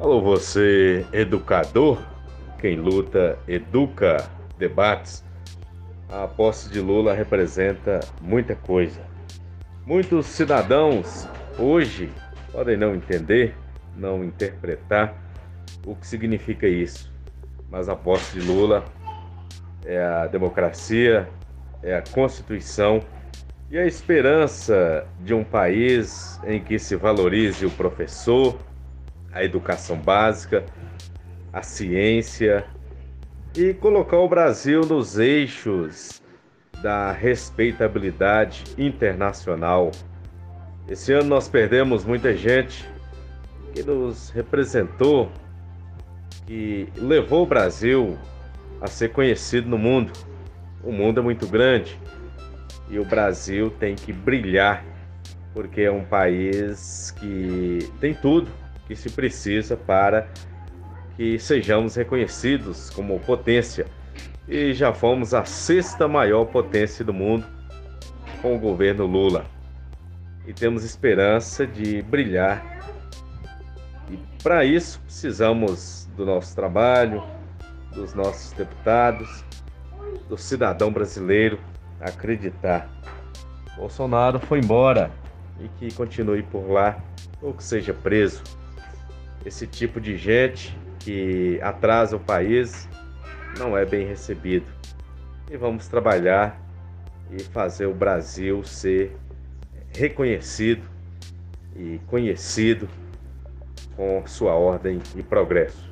Alô, você educador? Quem luta, educa, debates. A posse de Lula representa muita coisa. Muitos cidadãos hoje podem não entender, não interpretar o que significa isso. Mas a posse de Lula é a democracia, é a Constituição e a esperança de um país em que se valorize o professor, a educação básica, a ciência e colocar o Brasil nos eixos da respeitabilidade internacional. Esse ano nós perdemos muita gente que nos representou, que levou o Brasil a ser conhecido no mundo. O mundo é muito grande e o Brasil tem que brilhar, porque é um país que tem tudo que se precisa para que sejamos reconhecidos como potência. E já fomos a sexta maior potência do mundo com o governo Lula. E temos esperança de brilhar. E para isso precisamos do nosso trabalho, dos nossos deputados, do cidadão brasileiro acreditar. Bolsonaro foi embora e que continue por lá ou que seja preso esse tipo de gente que atrasa o país não é bem recebido. E vamos trabalhar e fazer o Brasil ser reconhecido e conhecido com sua ordem e progresso.